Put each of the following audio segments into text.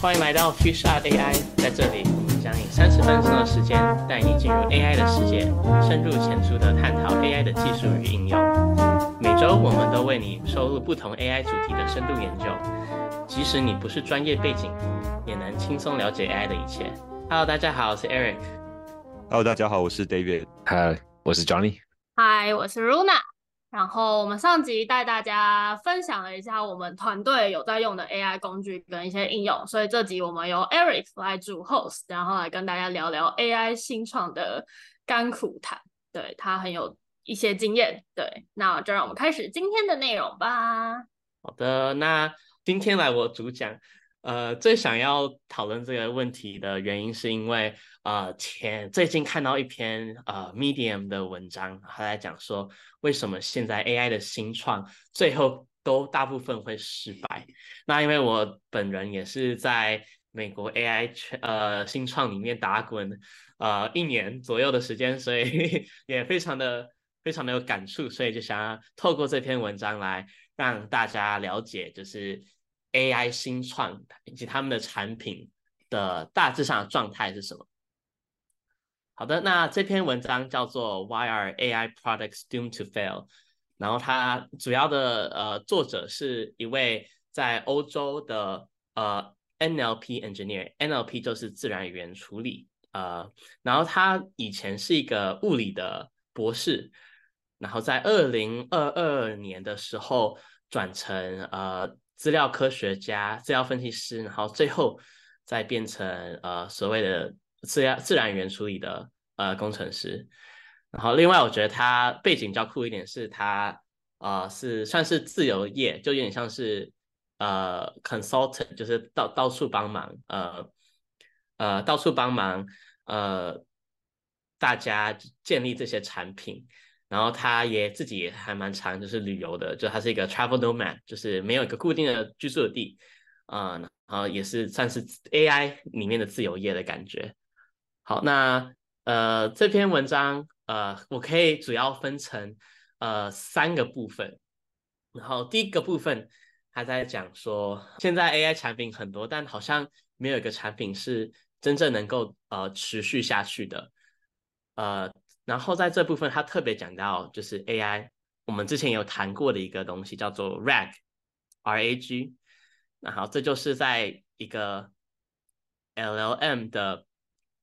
欢迎来到 Fish Art AI，在这里我们将以三十分钟的时间带你进入 AI 的世界，深入浅出的探讨 AI 的技术与应用。每周我们都为你收录不同 AI 主题的深度研究，即使你不是专业背景，也能轻松了解 AI 的一切。Hello，大家好，我是 Eric。Hello，大家好，我是 David。Hi，，我是 Johnny。Hi，，我是 Runa。然后我们上集带大家分享了一下我们团队有在用的 AI 工具跟一些应用，所以这集我们由 Eric 来主 host，然后来跟大家聊聊 AI 新创的甘苦谈。对他很有一些经验。对，那就让我们开始今天的内容吧。好的，那今天来我主讲。呃，最想要讨论这个问题的原因，是因为呃前最近看到一篇呃 Medium 的文章，他在讲说为什么现在 AI 的新创最后都大部分会失败。那因为我本人也是在美国 AI 圈呃新创里面打滚呃一年左右的时间，所以 也非常的非常的有感触，所以就想要透过这篇文章来让大家了解，就是。AI 新创以及他们的产品的大致上的状态是什么？好的，那这篇文章叫做 Why Are AI Products Doomed to Fail？然后它主要的呃作者是一位在欧洲的呃 NLP engineer，NLP 就是自然语言处理呃，然后他以前是一个物理的博士，然后在二零二二年的时候转成呃。资料科学家、资料分析师，然后最后再变成呃所谓的自然自然语言处理的呃工程师。然后另外，我觉得他背景较酷一点，是他呃是算是自由业，就有点像是呃 consultant，就是到到处帮忙，呃呃到处帮忙呃大家建立这些产品。然后他也自己也还蛮常就是旅游的，就他是一个 travel nomad，就是没有一个固定的居住的地，啊、然后也是算是 AI 里面的自由业的感觉。好，那呃这篇文章呃我可以主要分成呃三个部分，然后第一个部分他在讲说，现在 AI 产品很多，但好像没有一个产品是真正能够呃持续下去的，呃。然后在这部分，他特别讲到就是 AI，我们之前有谈过的一个东西叫做 RAG，R-A-G，然后这就是在一个 LLM 的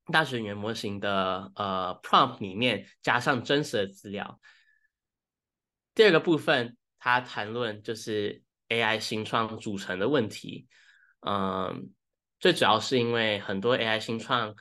大学语言模型的呃 prompt 里面加上真实的资料。第二个部分，他谈论就是 AI 新创组成的问题，嗯，最主要是因为很多 AI 新创，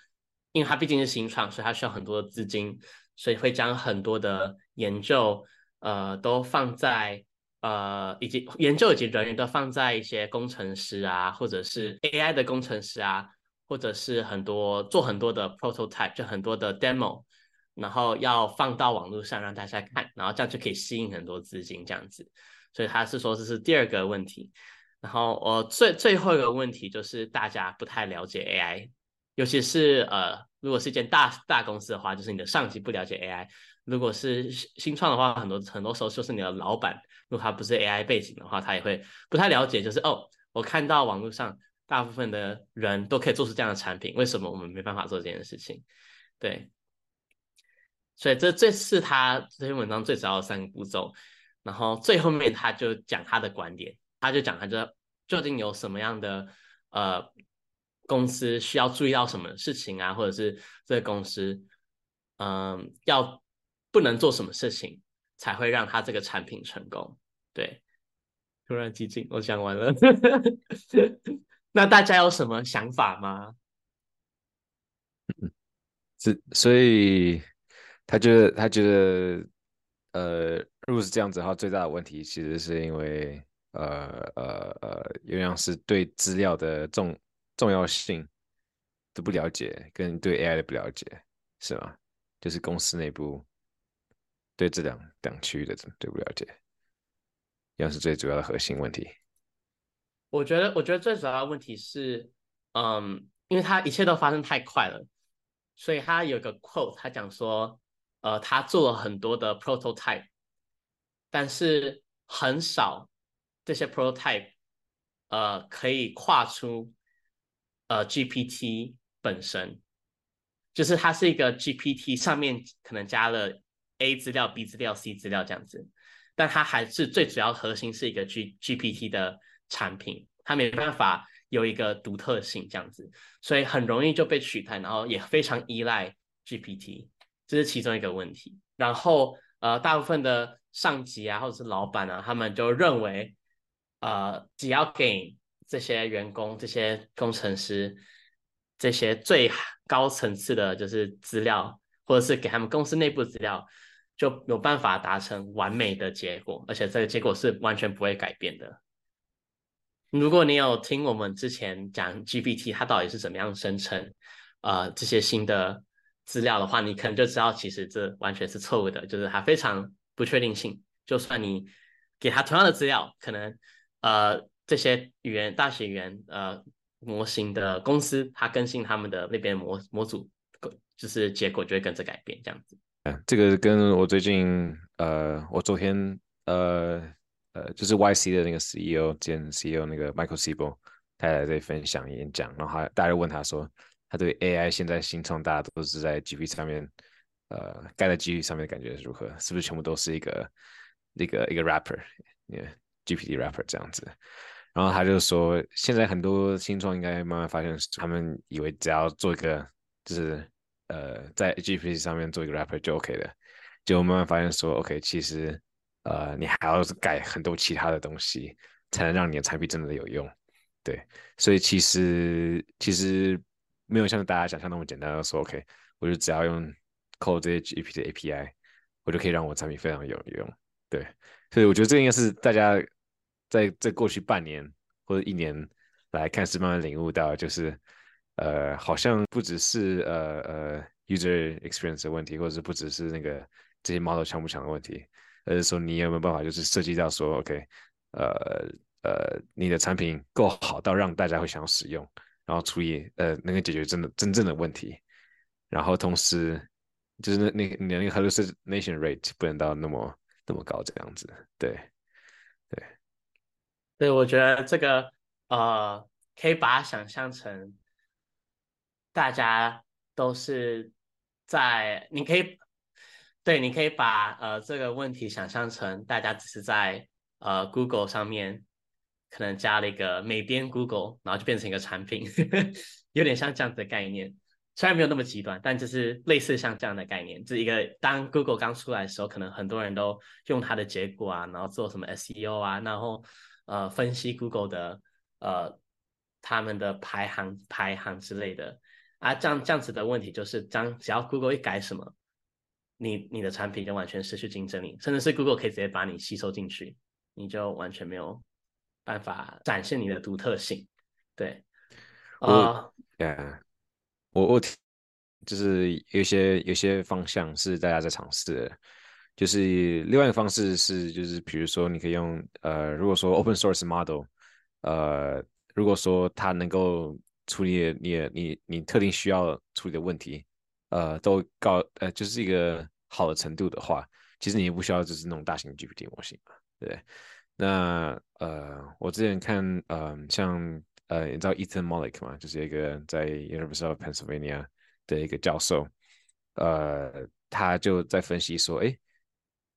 因为它毕竟是新创，所以它需要很多的资金。所以会将很多的研究，呃，都放在呃，以及研究以及人员都放在一些工程师啊，或者是 AI 的工程师啊，或者是很多做很多的 prototype，就很多的 demo，然后要放到网络上让大家看，然后这样就可以吸引很多资金这样子。所以他是说这是第二个问题。然后我最最后一个问题就是大家不太了解 AI，尤其是呃。如果是一间大大公司的话，就是你的上级不了解 AI；如果是新创的话，很多很多时候就是你的老板，如果他不是 AI 背景的话，他也会不太了解。就是哦，我看到网络上大部分的人都可以做出这样的产品，为什么我们没办法做这件事情？对，所以这这是他这篇文章最主要的三个步骤。然后最后面他就讲他的观点，他就讲他就究竟有什么样的呃。公司需要注意到什么事情啊，或者是这个公司，嗯，要不能做什么事情才会让他这个产品成功？对，突然激进，我讲完了。那大家有什么想法吗？是，所以他觉得，他觉得，呃，如果是这样子的话，最大的问题其实是因为，呃呃呃，有样是对资料的重。重要性都不了解，跟对 AI 的不了解，是吗？就是公司内部对这两两区域的对不了解，要是最主要的核心问题。我觉得，我觉得最主要的问题是，嗯，因为它一切都发生太快了，所以他有个 quote，他讲说，呃，他做了很多的 prototype，但是很少这些 prototype，呃，可以跨出。呃 GPT 本身，就是它是一个 GPT 上面可能加了 A 资料、B 资料、C 资料这样子，但它还是最主要核心是一个 G GPT 的产品，它没办法有一个独特性这样子，所以很容易就被取代，然后也非常依赖 GPT，这是其中一个问题。然后呃，大部分的上级啊或者是老板啊，他们就认为，呃，只要给这些员工、这些工程师这些最高层次的，就是资料，或者是给他们公司内部资料，就有办法达成完美的结果，而且这个结果是完全不会改变的。如果你有听我们之前讲 GPT 它到底是怎么样生成，呃，这些新的资料的话，你可能就知道其实这完全是错误的，就是它非常不确定性。就算你给它同样的资料，可能呃。这些语言大语言呃模型的公司，它更新他们的那边模模组，就是结果就会跟着改变这样子。嗯，这个跟我最近呃，我昨天呃呃，就是 YC 的那个 CEO 兼 CEO 那个 Michael Siebel，他来这里分享演讲，然后他大家问他说，他对 AI 现在新创大家都是在 GPT 上面呃盖在 GPT 上面的感觉如何？是不是全部都是一个一个一个 rapper，GPT rapper 这样子？然后他就说，现在很多新创应该慢慢发现，他们以为只要做一个，就是呃，在 GPT 上面做一个 rapper 就 OK 了，就慢慢发现说，OK，其实呃，你还要改很多其他的东西，才能让你的产品真的有用。对，所以其实其实没有像大家想象那么简单，说 OK，我就只要用 call 这些 GPT 的 API，我就可以让我产品非常有用。对，所以我觉得这应该是大家。在在过去半年或者一年来看，是慢慢领悟到，就是呃，好像不只是呃呃 user experience 的问题，或者是不只是那个这些 model 强不强的问题，而是说你有没有办法，就是涉及到说，OK，呃呃，你的产品够好到让大家会想要使用，然后除以呃能够解决真的真正的问题，然后同时就是那那你的那个 hallucination rate 不能到那么那么高这样子，对。对，我觉得这个呃，可以把它想象成大家都是在，你可以对，你可以把呃这个问题想象成大家只是在呃 Google 上面可能加了一个美编 Google，然后就变成一个产品，有点像这样子的概念。虽然没有那么极端，但就是类似像这样的概念。这一个当 Google 刚出来的时候，可能很多人都用它的结果啊，然后做什么 SEO 啊，然后。呃，分析 Google 的呃他们的排行排行之类的啊，这样这样子的问题就是，当只要 Google 一改什么，你你的产品就完全失去竞争力，甚至是 Google 可以直接把你吸收进去，你就完全没有办法展现你的独特性。对，啊，对，我我就是有些有些方向是大家在尝试的。就是另外一个方式是，就是比如说，你可以用呃，如果说 open source model，呃，如果说它能够处理你你你特定需要处理的问题，呃，都高呃，就是一个好的程度的话，其实你也不需要就是那种大型 GPT 模型嘛，对那呃，我之前看呃，像呃，你知道 Ethan Mollick 吗？就是一个在 University of Pennsylvania 的一个教授，呃，他就在分析说，哎。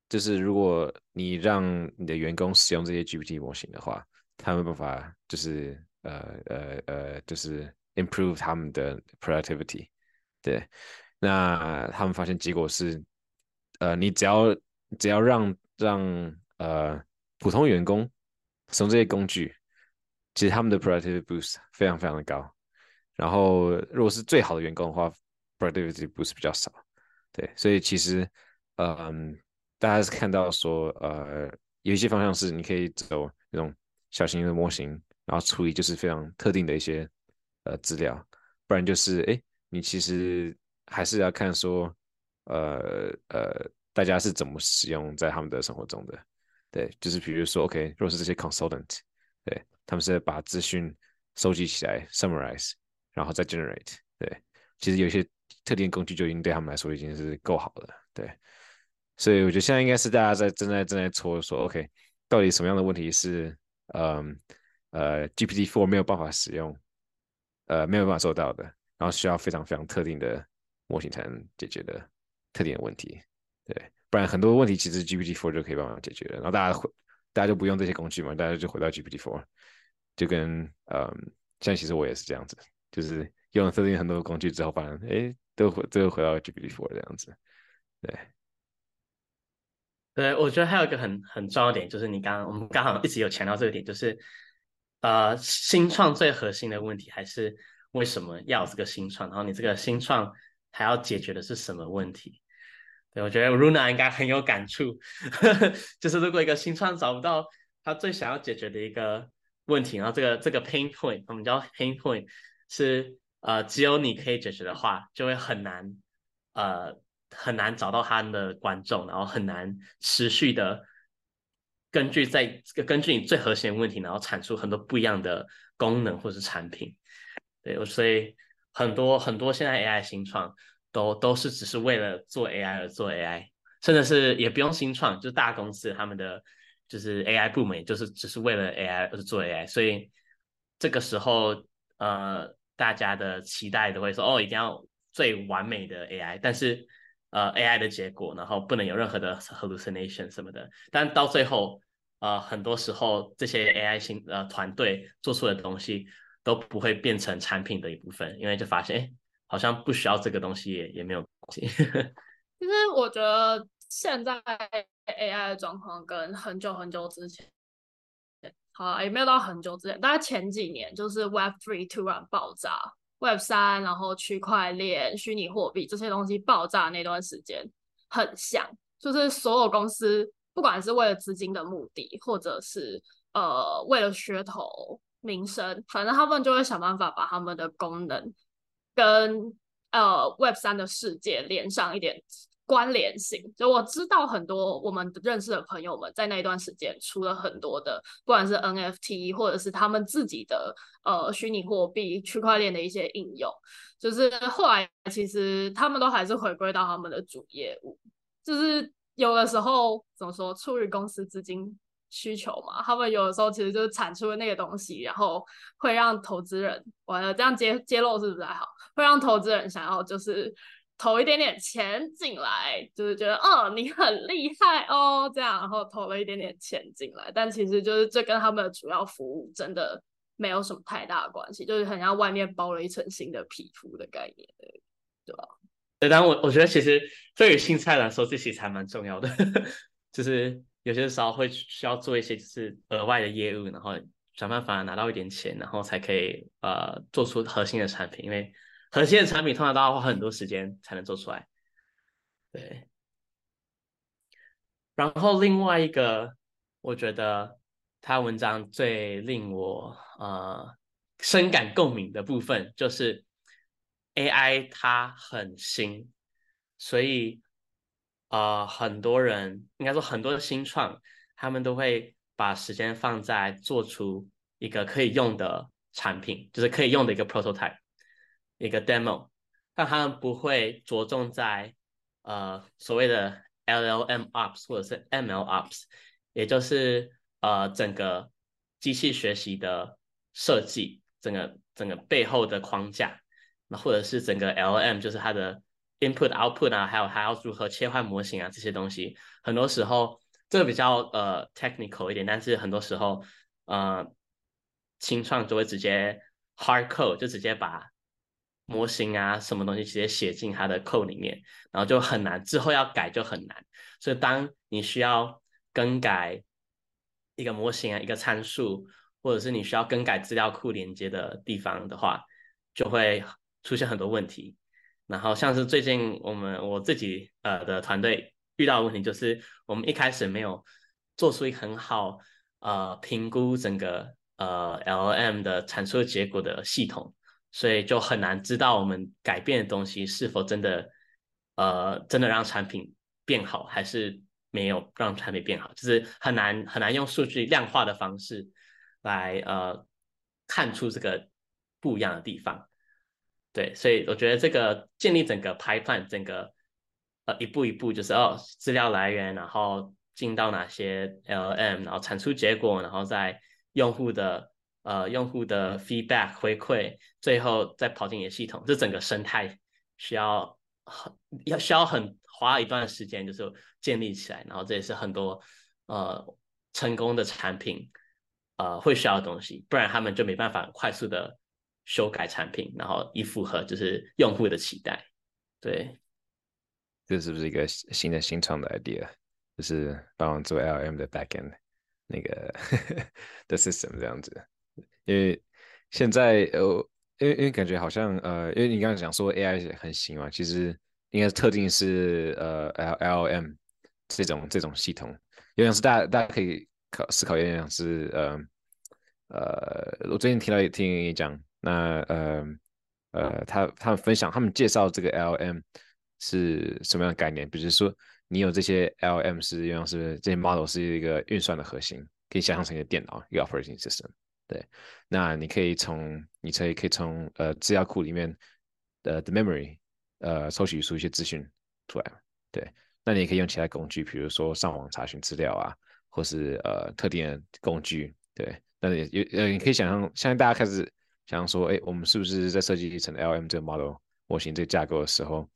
就是如果你让你的员工使用这些 GPT 模型的话，他们办法就是呃呃呃，就是 improve 他们的 productivity。对，那他们发现结果是，呃，你只要只要让让呃普通员工使用这些工具，其实他们的 productivity boost 非常非常的高。然后如果是最好的员工的话，productivity boost 比较少。对，所以其实嗯。大家是看到说，呃，有一些方向是你可以走那种小型的模型，然后处理就是非常特定的一些呃资料，不然就是哎，你其实还是要看说，呃呃，大家是怎么使用在他们的生活中的，对，就是比如说，OK，如果是这些 consultant，对，他们是把资讯收集起来，summarize，然后再 generate，对，其实有些特定工具就已经对他们来说已经是够好了，对。所以我觉得现在应该是大家在正在正在搓说，OK，到底什么样的问题是，嗯呃，GPT Four 没有办法使用，呃没有办法做到的，然后需要非常非常特定的模型才能解决的特定的问题。对，不然很多问题其实 GPT Four 就可以帮忙解决了。然后大家回大家就不用这些工具嘛，大家就回到 GPT Four，就跟嗯，现在其实我也是这样子，就是用了特定很多工具之后，发现哎，都回都回到 GPT Four 这样子。对，对，我觉得还有一个很很重要的点，就是你刚刚我们刚好一直有强调这个点，就是呃，新创最核心的问题还是为什么要这个新创，然后你这个新创还要解决的是什么问题？对我觉得 Runa 应该很有感触，就是如果一个新创找不到他最想要解决的一个问题，然后这个这个 pain point，我们叫 pain point，是呃只有你可以解决的话，就会很难呃。很难找到他的观众，然后很难持续的根据在根据你最核心的问题，然后产出很多不一样的功能或是产品。对，所以很多很多现在 AI 新创都都是只是为了做 AI 而做 AI，甚至是也不用新创，就是大公司他们的就是 AI 部门，就是只是为了 AI 而做 AI。所以这个时候，呃，大家的期待都会说，哦，一定要最完美的 AI，但是。呃，AI 的结果，然后不能有任何的 hallucination 什么的。但到最后，呃，很多时候这些 AI 新呃团队做出的东西都不会变成产品的一部分，因为就发现，哎，好像不需要这个东西也也没有关系。其实我觉得现在 AI 的状况跟很久很久之前，好也没有到很久之前，大概前几年就是 Web3 突然爆炸。Web 三，然后区块链、虚拟货币这些东西爆炸那段时间，很像，就是所有公司不管是为了资金的目的，或者是呃为了噱头、名声，反正他们就会想办法把他们的功能跟呃 Web 三的世界连上一点。关联性，就我知道很多我们认识的朋友们在那一段时间出了很多的，不管是 NFT 或者是他们自己的呃虚拟货币、区块链的一些应用，就是后来其实他们都还是回归到他们的主业务，就是有的时候怎么说，出于公司资金需求嘛，他们有的时候其实就是产出的那个东西，然后会让投资人完了这样揭揭露是不是还好，会让投资人想要就是。投一点点钱进来，就是觉得哦你很厉害哦，这样，然后投了一点点钱进来，但其实就是这跟他们的主要服务真的没有什么太大的关系，就是很像外面包了一层新的皮肤的概念，对吧？对，但我我觉得其实对于新菜来说，这其实还蛮重要的，就是有些时候会需要做一些就是额外的业务，然后想办法拿到一点钱，然后才可以呃做出核心的产品，因为。核心的产品通常都要花很多时间才能做出来，对。然后另外一个，我觉得他文章最令我呃深感共鸣的部分，就是 AI 它很新，所以呃很多人应该说很多的新创，他们都会把时间放在做出一个可以用的产品，就是可以用的一个 prototype。一个 demo，但他们不会着重在呃所谓的 LLM ops 或者是 ML ops，也就是呃整个机器学习的设计，整个整个背后的框架，那或者是整个 LM 就是它的 input output 啊，还有还要如何切换模型啊这些东西，很多时候这个比较呃 technical 一点，但是很多时候呃清创就会直接 hard code 就直接把模型啊，什么东西直接写进它的 code 里面，然后就很难，之后要改就很难。所以当你需要更改一个模型啊，一个参数，或者是你需要更改资料库连接的地方的话，就会出现很多问题。然后像是最近我们我自己呃的团队遇到的问题，就是我们一开始没有做出一个很好呃评估整个呃 LM 的产出结果的系统。所以就很难知道我们改变的东西是否真的，呃，真的让产品变好，还是没有让产品变好，就是很难很难用数据量化的方式来呃看出这个不一样的地方。对，所以我觉得这个建立整个 pipeline，整个呃一步一步就是哦资料来源，然后进到哪些 LM，然后产出结果，然后在用户的。呃用户的 feedback 回馈，最后再跑进你的系统，这整个生态需要很要需要很花一段时间，就是建立起来，然后这也是很多呃成功的产品呃会需要的东西，不然他们就没办法快速的修改产品，然后以符合就是用户的期待，对。这是不是一个新的新创的 idea？就是帮我做 LM 的 backend 那个 的 system 这样子。因为现在呃，因为因为感觉好像呃，因为你刚刚讲说 AI 很行嘛，其实应该是特定是呃 LLM 这种这种系统，有点是大大家可以考思考，有点是呃呃，我最近听到听你讲，那呃呃，他他们分享，他们介绍这个 LM。是什么样的概念？比如说，你有这些 LM 是用是这些 model 是一个运算的核心，可以想象成一个电脑，一个 operating system。对，那你可以从你可以可以从呃资料库里面的 the memory 呃抽取出一些资讯出来。对，那你也可以用其他工具，比如说上网查询资料啊，或是呃特定的工具。对，那也也呃你可以想象，现在大家开始想象说，哎，我们是不是在设计一层 LM 这个 model 模型这个架构的时候？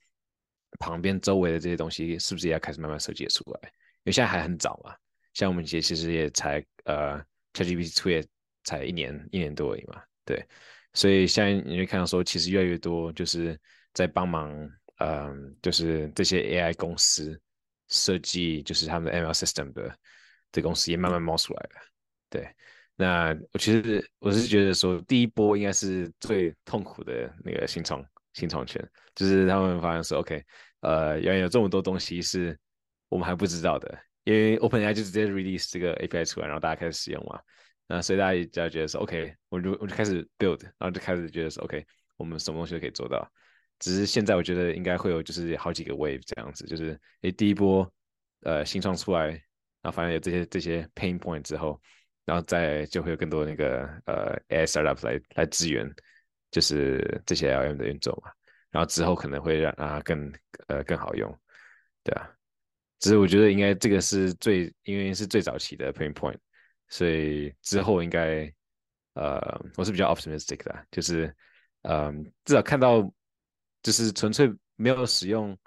旁边周围的这些东西是不是也要开始慢慢设计出来？因为现在还很早嘛，像我们其实也才呃，ChatGPT 出也才一年一年多而已嘛，对，所以现在你会看到说，其实越来越多就是在帮忙，嗯，就是这些 AI 公司设计，就是他们的 ML system 的这公司也慢慢冒出来了，对。那我其实我是觉得说，第一波应该是最痛苦的那个新创。新创圈就是他们发现说，OK，呃，原来有这么多东西是我们还不知道的，因为 OpenAI 就直接 release 这个 API 出来，然后大家开始使用嘛，那所以大家就觉得说，OK，我就我就开始 build，然后就开始觉得说，OK，我们什么东西都可以做到，只是现在我觉得应该会有就是好几个 wave 这样子，就是诶第一波呃新创出来，然后反正有这些这些 pain point 之后，然后再就会有更多那个呃 AI startup 来来支援。就是这些 LM 的运作嘛，然后之后可能会让它更呃更好用，对啊，只是我觉得应该这个是最因为是最早期的 pain point，所以之后应该呃我是比较 optimistic 的，就是嗯至少看到就是纯粹没有使用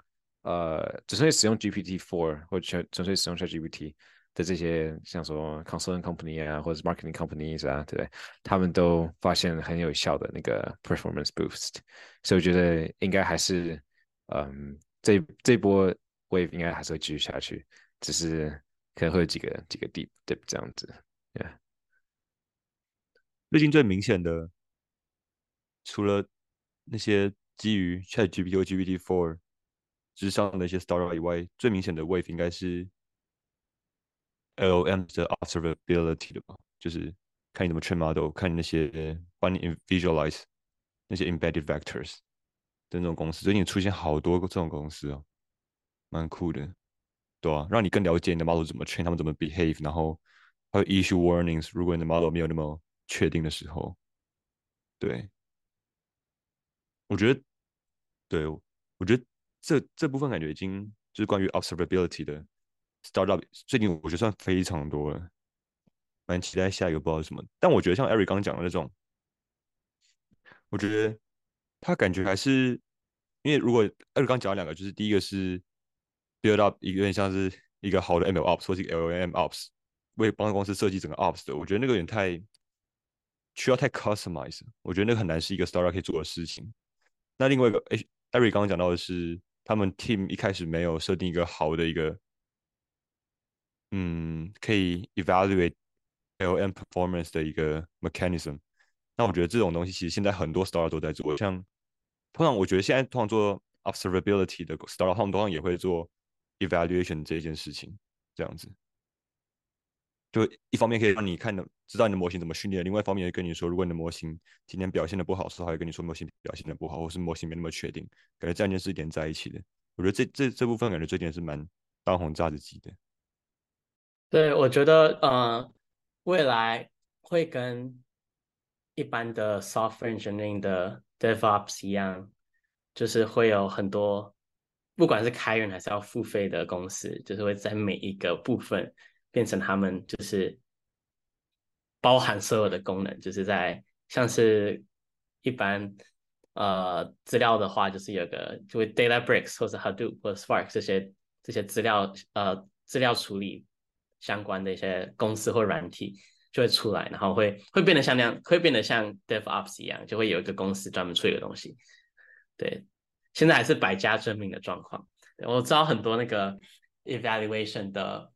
呃纯粹使用 GPT four 或者纯纯粹使用 ChatGPT。的这些像说 consulting company 啊，或者是 marketing companies 啊，对不对？他们都发现很有效的那个 performance boost，所以我觉得应该还是，嗯，这这波 wave 应该还是会继续下去，只是可能会有几个几个 deep deep 这样子。Yeah，最近最明显的，除了那些基于 ChatGPT 或 GPT-4 之上的一些 startup 以外，最明显的 wave 应该是。L M 的 observability 的吧，就是看你怎么 train model，看那些帮你 visualize 那些 embedded vectors 的那种公司，最近出现好多这种公司哦，蛮酷的，对啊，让你更了解你的 model 怎么 train，他们怎么 behave，然后还有 issue warnings，如果你的 model 没有那么确定的时候，对，我觉得，对，我觉得这这部分感觉已经就是关于 observability 的。startup 最近我觉得算非常多了，蛮期待下一个不知道是什么。但我觉得像 Eric 刚讲的那种，我觉得他感觉还是因为如果 Eric 刚讲了两个，就是第一个是 build up 一个有点像是一个好的 ML ops 或是 LLM ops 为帮公司设计整个 ops 的，我觉得那个有点太需要太 customize，我觉得那个很难是一个 Star 可以做的事情。那另外一个，哎，Eric 刚刚讲到的是他们 team 一开始没有设定一个好的一个。嗯，可以 evaluate L M performance 的一个 mechanism。那我觉得这种东西其实现在很多 Star 都在做。像通常我觉得现在通常做 observability 的 Star，他们通常也会做 evaluation 这件事情。这样子，就一方面可以让你看的知道你的模型怎么训练，另外一方面也跟你说，如果你的模型今天表现的不好时候，会跟你说模型表现的不好，或是模型没那么确定。感觉这两件事连在一起的。我觉得这这这部分感觉最近是蛮当红炸子鸡的。对，我觉得呃，未来会跟一般的 software engineering 的 DevOps 一样，就是会有很多，不管是开源还是要付费的公司，就是会在每一个部分变成他们就是包含所有的功能，就是在像是一般呃资料的话，就是有个就会 DataBricks 或者 Hadoop 或者 Spark 这些这些资料呃资料处理相关的一些公司或软体就会出来，然后会会变得像那样，会变得像 DevOps 一样，就会有一个公司专门处理的东西。对，现在还是百家争鸣的状况。我知道很多那个 evaluation 的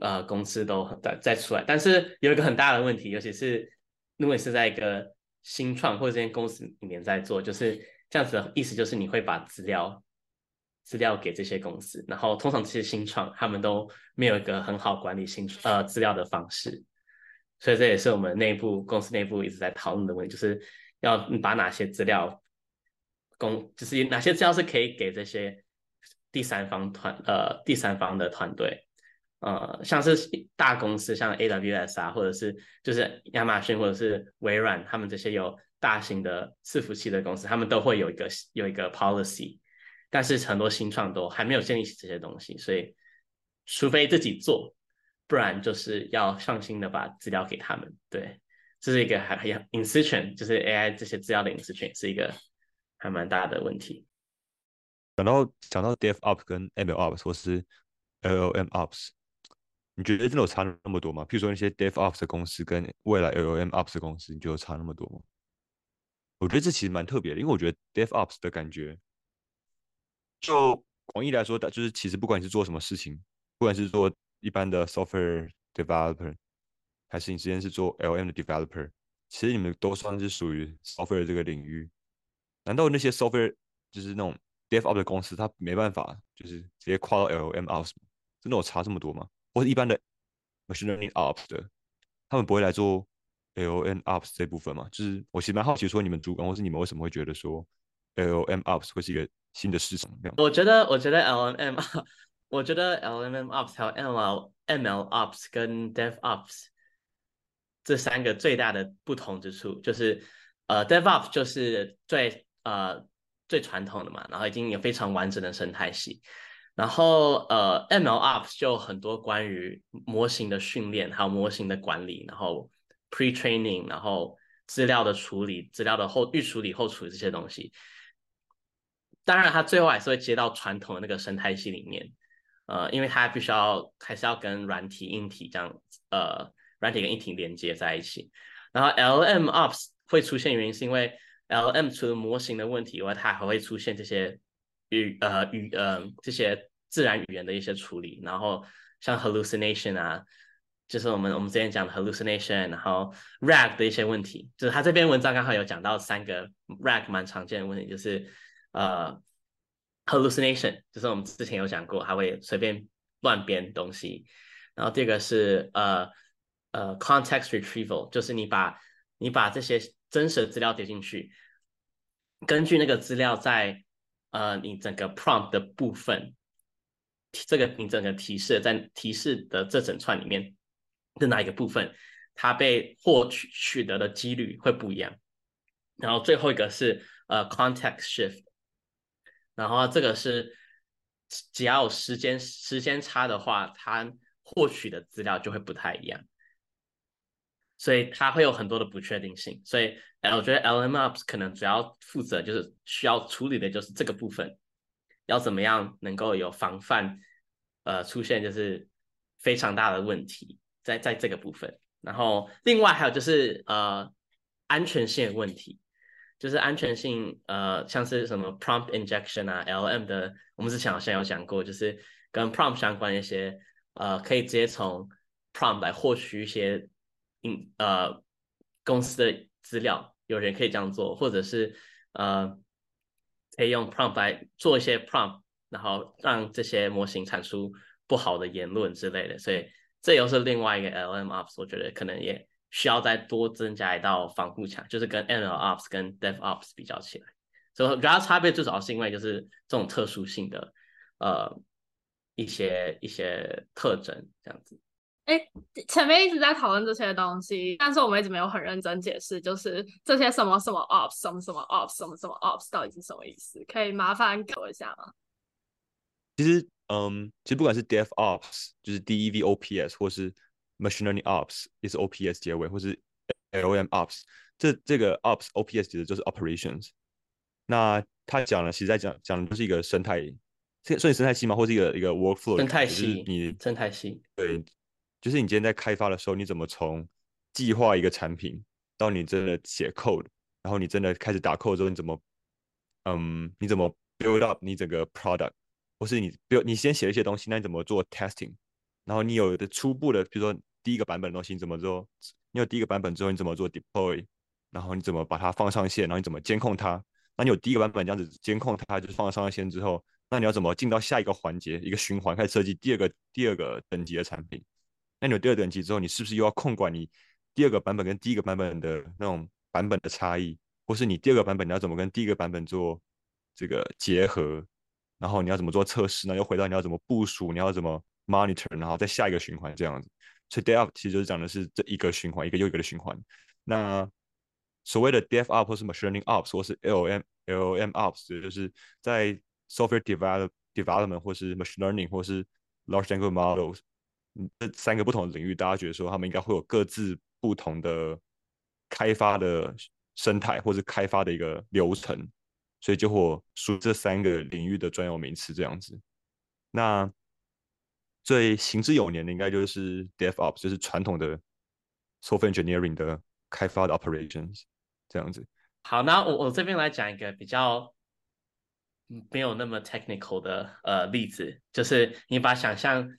呃公司都在在出来，但是有一个很大的问题，尤其是如果你是在一个新创或者这间公司里面在做，就是这样子的意思，就是你会把资料资料给这些公司，然后通常这些新创他们都没有一个很好管理新呃资料的方式，所以这也是我们内部公司内部一直在讨论的问题，就是要把哪些资料公就是哪些资料是可以给这些第三方团呃第三方的团队。呃，像是大公司，像 AWS 啊，或者是就是亚马逊或者是微软，他们这些有大型的伺服器的公司，他们都会有一个有一个 policy，但是很多新创都还没有建立起这些东西，所以除非自己做，不然就是要上心的把资料给他们。对，这是一个还还隐私权，就是 AI 这些资料的隐私权是一个还蛮大的问题。讲到讲到 DevOps 跟 MLOps 或是 LLMOps。你觉得真的有差那么多吗？譬如说那些 DevOps 的公司跟未来 LLMOps 的公司，你觉得差那么多吗？我觉得这其实蛮特别的，因为我觉得 DevOps 的感觉，就广义来说，就是其实不管你是做什么事情，不管是做一般的 software developer，还是你之前是做 LM 的 developer，其实你们都算是属于 software 这个领域。难道那些 software 就是那种 DevOps 的公司，它没办法就是直接跨到 LMOps？真的有差这么多吗？或者一般的 machine learning ops 的，他们不会来做 LM ops 这部分嘛？就是我其实蛮好奇，说你们主管或是你们为什么会觉得说 LM ops 会是一个新的市场？我觉得，我觉得 LM，我觉得 LM ops 还有 ML ML ops 跟 Dev ops 这三个最大的不同之处，就是呃 Dev ops 就是最呃最传统的嘛，然后已经有非常完整的生态系。然后呃，MLOps 就很多关于模型的训练，还有模型的管理，然后 pre-training，然后资料的处理，资料的后预处理、后处理这些东西。当然，它最后还是会接到传统的那个生态系里面，呃，因为它必须要还是要跟软体、硬体这样，呃，软体跟硬体连接在一起。然后 LMOps 会出现原因是因为 LM 除了模型的问题以外，它还会出现这些语呃语呃这些。自然语言的一些处理，然后像 hallucination 啊，就是我们我们之前讲的 hallucination，然后 rag 的一些问题，就是他这篇文章刚好有讲到三个 rag 蛮常见的问题，就是呃 hallucination，就是我们之前有讲过，他会随便乱编东西，然后第二个是呃呃 context retrieval，就是你把你把这些真实的资料叠进去，根据那个资料在呃你整个 prompt 的部分。这个你整个提示在提示的这整串里面的哪一个部分，它被获取取得的几率会不一样。然后最后一个是呃 context shift，然后这个是只要有时间时间差的话，它获取的资料就会不太一样。所以它会有很多的不确定性。所以我觉得 LMOps 可能主要负责就是需要处理的就是这个部分。要怎么样能够有防范，呃，出现就是非常大的问题在在这个部分。然后另外还有就是呃安全性的问题，就是安全性呃像是什么 prompt injection 啊，LM 的，我们之前好像有讲过，就是跟 prompt 相关一些呃可以直接从 prompt 来获取一些嗯呃公司的资料，有人可以这样做，或者是呃。可以用 prompt 来做一些 prompt，然后让这些模型产出不好的言论之类的，所以这又是另外一个 LMOps，我觉得可能也需要再多增加一道防护墙，就是跟 MLOps 跟 DevOps 比较起来，所以主要差别最主要是因为就是这种特殊性的呃一些一些特征这样子。哎，前面一直在讨论这些东西，但是我们一直没有很认真解释，就是这些什么什么 ops，什么什么 ops，什么什么 ops 到底是什么意思？可以麻烦给我一下吗？其实，嗯，其实不管是 DevOps，就是 DevOps，或是 Machine Learning Ops，也是 OPS 结尾，或是 LM Ops，这这个 Ops OPS 其实就是 Operations。那他讲了，其实在讲讲的就是一个生态，这算生态系吗？或是一个一个 workflow？生态就是系，你生态系，对，就是你今天在开发的时候，你怎么从计划一个产品到你真的写 code，然后你真的开始打 code 之后，你怎么，嗯，你怎么 build up 你整个 product，或是你你先写一些东西，那你怎么做 testing？然后你有的初步的，比如说第一个版本的东西，你怎么做？你有第一个版本之后，你怎么做 deploy？然后你怎么把它放上线？然后你怎么监控它？那你有第一个版本这样子监控它，就是放上线之后，那你要怎么进到下一个环节，一个循环开始设计第二个第二个等级的产品？那你有第二等级之后，你是不是又要控管你第二个版本跟第一个版本的那种版本的差异，或是你第二个版本你要怎么跟第一个版本做这个结合？然后你要怎么做测试呢？又回到你要怎么部署，你要怎么 monitor，然后再下一个循环这样子。所以 DevOps 其实就是讲的是这一个循环，一个又一个的循环。那所谓的 DevOps 或是 Machine Learning Ops 或是 LM LM Ops，就是在 Software Develop Development 或是 Machine Learning 或是 Large Language Models 这三个不同的领域，大家觉得说他们应该会有各自不同的开发的生态或是开发的一个流程，所以就会输这三个领域的专有名词这样子。那最行之有年的应该就是 DevOps，就是传统的 Software Engineering 的开发的 Operations 这样子。好，那我我这边来讲一个比较没有那么 technical 的呃例子，就是你把想象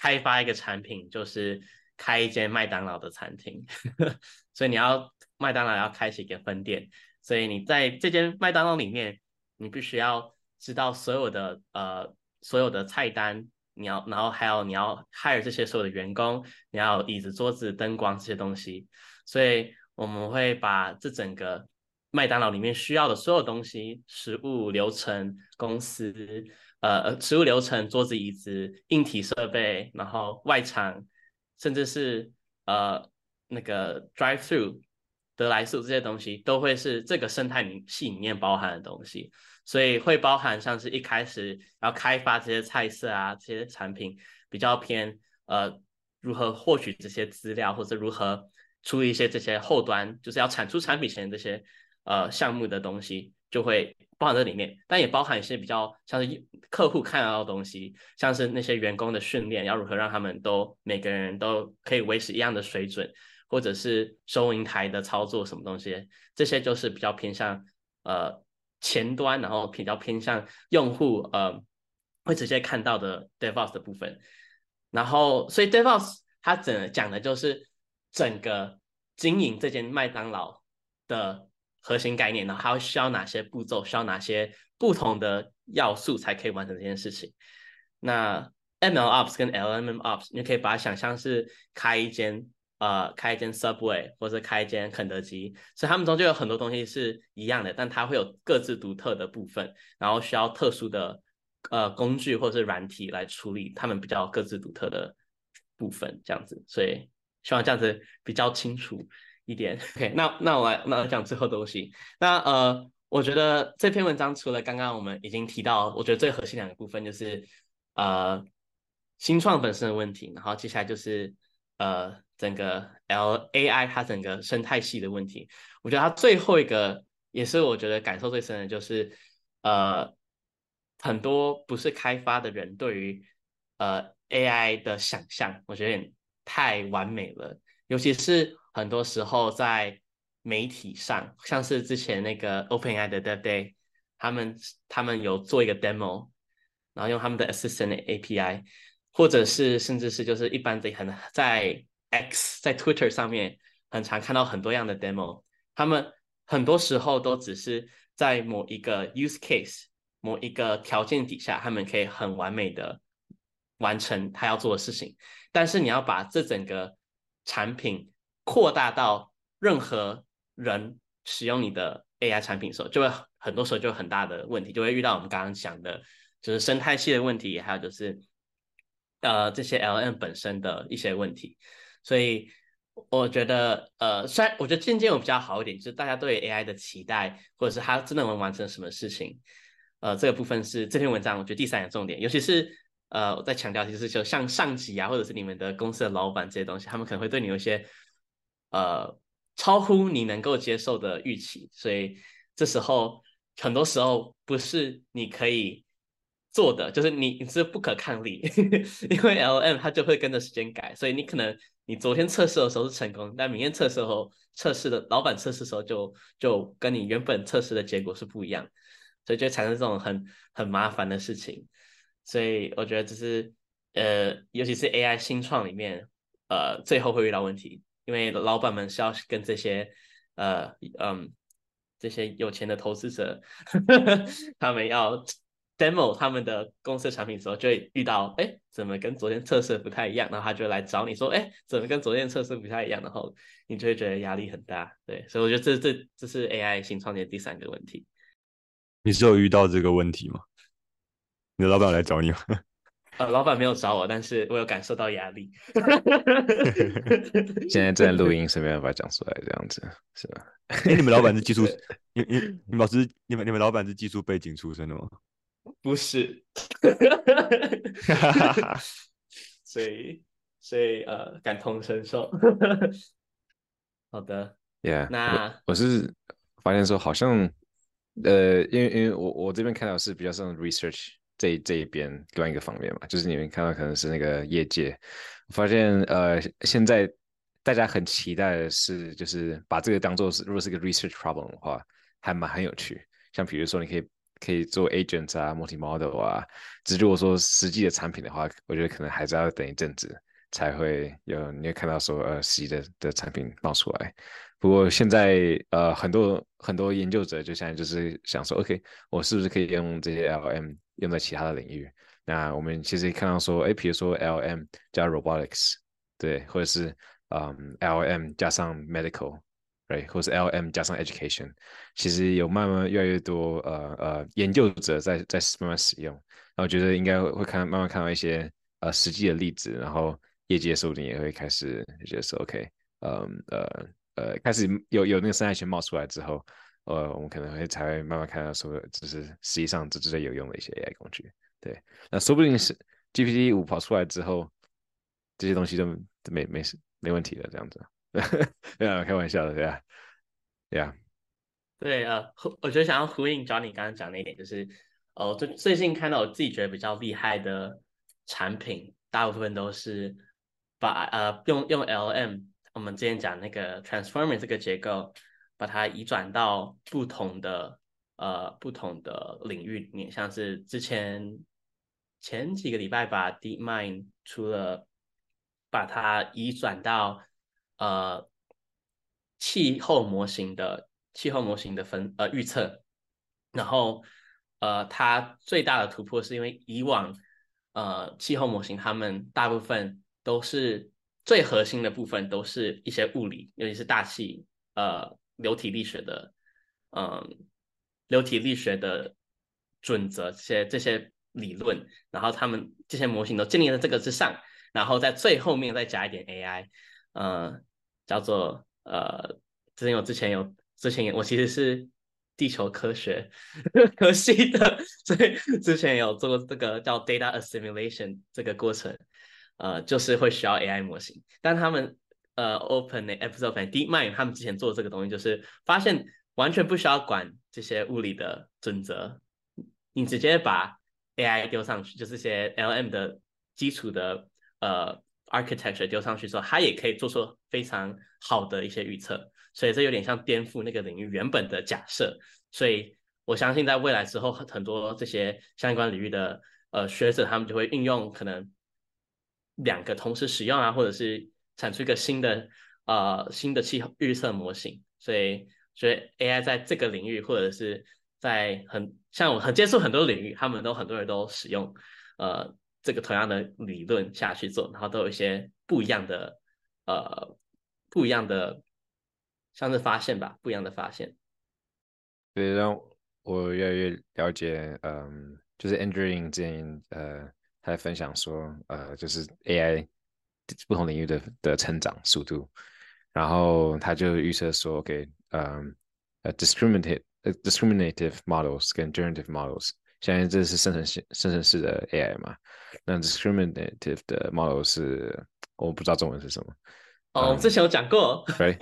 开发一个产品，就是开一间麦当劳的餐厅，所以你要麦当劳要开启一个分店，所以你在这间麦当劳里面，你必须要知道所有的呃所有的菜单，你要然后还有你要 hire 这些所有的员工，你要椅子、桌子、灯光这些东西，所以我们会把这整个麦当劳里面需要的所有东西，食物流程、公司，呃呃，食物流程、桌子、椅子、硬体设备，然后外场，甚至是呃那个 drive through 得来速这些东西，都会是这个生态里系里面包含的东西，所以会包含像是一开始要开发这些菜色啊，这些产品比较偏呃如何获取这些资料，或者如何出一些这些后端，就是要产出产品前这些。呃，项目的东西就会包含在里面，但也包含一些比较像是客户看到的东西，像是那些员工的训练，要如何让他们都每个人都可以维持一样的水准，或者是收银台的操作什么东西，这些就是比较偏向呃前端，然后比较偏向用户呃会直接看到的 DevOps 的部分。然后，所以 DevOps 它整讲的就是整个经营这间麦当劳的。核心概念，然后还需要哪些步骤，需要哪些不同的要素才可以完成这件事情。那 MLOps 跟 LMMOps，你可以把它想象是开一间呃开一间 Subway 或者开一间肯德基，所以他们中间有很多东西是一样的，但它会有各自独特的部分，然后需要特殊的呃工具或者是软体来处理他们比较各自独特的部分，这样子。所以希望这样子比较清楚。一点，OK，那那我来那我讲最后东西。那呃，我觉得这篇文章除了刚刚我们已经提到，我觉得最核心两个部分就是呃新创本身的问题，然后接下来就是呃整个 L A I 它整个生态系的问题。我觉得它最后一个也是我觉得感受最深的，就是呃很多不是开发的人对于呃 A I 的想象，我觉得太完美了，尤其是。很多时候在媒体上，像是之前那个 OpenAI 的 Dev Day，他们他们有做一个 demo，然后用他们的 Assistant API，或者是甚至是就是一般的很在 X 在 Twitter 上面很常看到很多样的 demo，他们很多时候都只是在某一个 use case 某一个条件底下，他们可以很完美的完成他要做的事情，但是你要把这整个产品。扩大到任何人使用你的 AI 产品的时候，就会很多时候就有很大的问题，就会遇到我们刚刚讲的，就是生态系的问题，还有就是呃这些 LM 本身的一些问题。所以我觉得呃，虽然我觉得渐渐有比较好一点，就是大家对 AI 的期待，或者是它真的能完成什么事情，呃，这个部分是这篇文章我觉得第三个重点，尤其是呃我在强调，其实就像上级啊，或者是你们的公司的老板这些东西，他们可能会对你有些。呃，超乎你能够接受的预期，所以这时候很多时候不是你可以做的，就是你你是不可抗力，因为 L M 它就会跟着时间改，所以你可能你昨天测试的时候是成功，但明天测试后测试的老板测试时候就就跟你原本测试的结果是不一样，所以就产生这种很很麻烦的事情，所以我觉得这是呃，尤其是 A I 新创里面，呃，最后会遇到问题。因为老板们是要跟这些呃嗯这些有钱的投资者，他们要 demo 他们的公司产品的时候，就会遇到哎怎么跟昨天测试不太一样，然后他就来找你说哎怎么跟昨天测试不太一样，然后你就会觉得压力很大。对，所以我觉得这这这是 AI 新创建第三个问题。你是有遇到这个问题吗？你的老板来找你吗？呃，老板没有找我，但是我有感受到压力。现在正在录音，是没办法讲出来，这样子是吧？哎，你们老板是技术，你你你们老师，你们你们老板是技术背景出身的吗？不是，所以所以呃，感同身受。好的，Yeah，那我是发现说，好像呃，因为因为我我这边看到是比较像 research。这这一边另外一个方面嘛，就是你们看到可能是那个业界，发现呃现在大家很期待的是，就是把这个当做是如果是个 research problem 的话，还蛮很有趣。像比如说你可以可以做 agent 啊，multi model 啊，只是如果说实际的产品的话，我觉得可能还是要等一阵子才会有你会看到说呃实际的的产品冒出来。不过现在呃很多很多研究者就现在就是想说，OK，我是不是可以用这些 LM 用在其他的领域？那我们其实看到说，哎，比如说 LM 加 robotics，对，或者是嗯 LM 加上 medical，对，或者是 LM 加上 education，其实有慢慢越来越多呃呃研究者在在慢慢使用。然后觉得应该会看慢慢看到一些呃实际的例子，然后业界说不定也会开始觉得说，OK，嗯呃。呃，开始有有那个生态圈冒出来之后，呃，我们可能会才会慢慢看到说，就是实际上这是有用的一些 AI 工具。对，那说不定是 GPT 五跑出来之后，这些东西都没没事没问题的这样子。对啊，开玩笑的，对啊，对啊。对啊，我觉得想要呼应 Johnny 刚刚讲那一点，就是哦，最最近看到我自己觉得比较厉害的产品，大部分都是把呃用用 LM。我们之前讲那个 transformer 这个结构，把它移转到不同的呃不同的领域里面，像是之前前几个礼拜吧，DeepMind 出了把它移转到呃气候模型的气候模型的分呃预测，然后呃它最大的突破是因为以往呃气候模型它们大部分都是。最核心的部分都是一些物理，尤其是大气，呃，流体力学的，嗯，流体力学的准则，这些这些理论，然后他们这些模型都建立在这个之上，然后在最后面再加一点 AI，呃，叫做呃，之前有之前有之前我其实是地球科学 科系的，所以之前有做过这个叫 data assimilation 这个过程。呃，就是会需要 AI 模型，但他们呃，Open 的 Episode DeepMind 他们之前做这个东西，就是发现完全不需要管这些物理的准则，你直接把 AI 丢上去，就是些 LM 的基础的呃 architecture 丢上去之后，它也可以做出非常好的一些预测，所以这有点像颠覆那个领域原本的假设，所以我相信在未来之后，很多这些相关领域的呃学者，他们就会运用可能。两个同时使用啊，或者是产出一个新的呃新的气候预测模型，所以所以 AI 在这个领域或者是在很像我很接触很多领域，他们都很多人都使用呃这个同样的理论下去做，然后都有一些不一样的呃不一样的像是发现吧，不一样的发现。对，让我越来越了解，嗯，就是 Andrew 之前呃。他分享说，呃，就是 AI 不同领域的的成长速度，然后他就预测说，OK，嗯，呃，discriminative discriminative models 跟 generative models，现在这是生成式生成式的 AI 嘛？那 discriminative 的 model 是我不知道中文是什么。哦，之前有讲过。对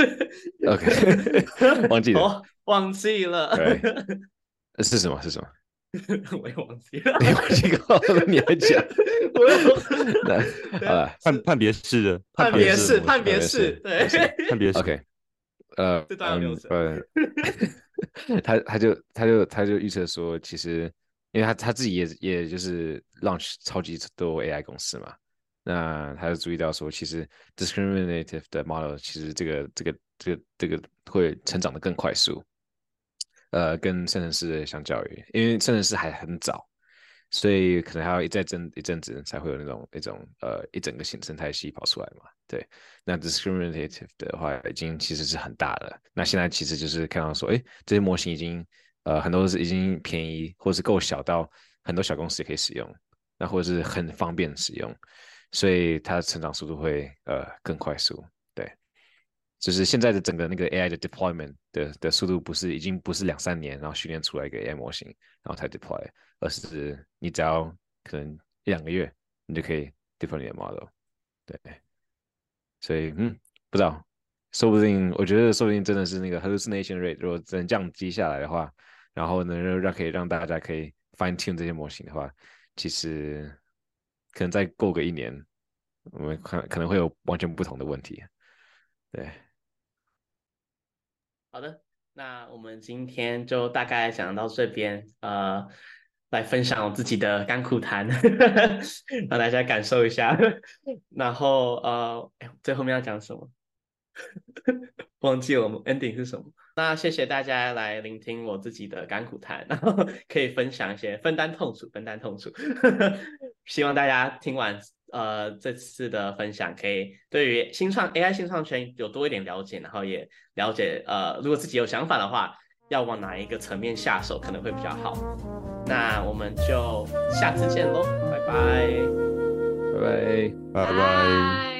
，OK，忘记了。哦，忘记了。对，是什么？是什么？我也忘记了。你 忘记过？你还讲？我又好了，判判别式的判别式式，判别 式，对，判别式。OK，呃，这当然没有呃，他他就他就他就预测说，其实因为他他自己也也就是 launch 超级多 AI 公司嘛，那他就注意到说，其实 discriminative 的 model 其实这个这个这个这个会成长的更快速，呃，跟生成式相较于，因为生成式还很早。所以可能还要一再阵一阵子才会有那种一种呃一整个新生态系跑出来嘛。对，那 discriminative 的话已经其实是很大的。那现在其实就是看到说，哎，这些模型已经呃很多是已经便宜，或者是够小到很多小公司也可以使用，那或者是很方便使用，所以它的成长速度会呃更快速。就是现在的整个那个 AI 的 deployment 的的速度不是已经不是两三年然后训练出来一个 AI 模型然后才 deploy。而是你只要可能一两个月，你就可以 deploy 你的 model，对，所以嗯，不知道，说不定我觉得说不定真的是那个 hallucination rate 如果真降低下来的话，然后能让可以让大家可以 fine tune 这些模型的话，其实可能再过个一年，我们可可能会有完全不同的问题，对。好的，那我们今天就大概讲到这边，呃。来分享我自己的甘苦谈，让大家感受一下。然后呃，最后面要讲什么？忘记我们 ending 是什么？那谢谢大家来聆听我自己的甘苦谈，然后可以分享一些分担痛楚，分担痛楚。希望大家听完呃这次的分享，可以对于新创 AI 新创圈有多一点了解，然后也了解呃，如果自己有想法的话，要往哪一个层面下手可能会比较好。那我们就下次见喽，拜拜，拜拜，拜拜。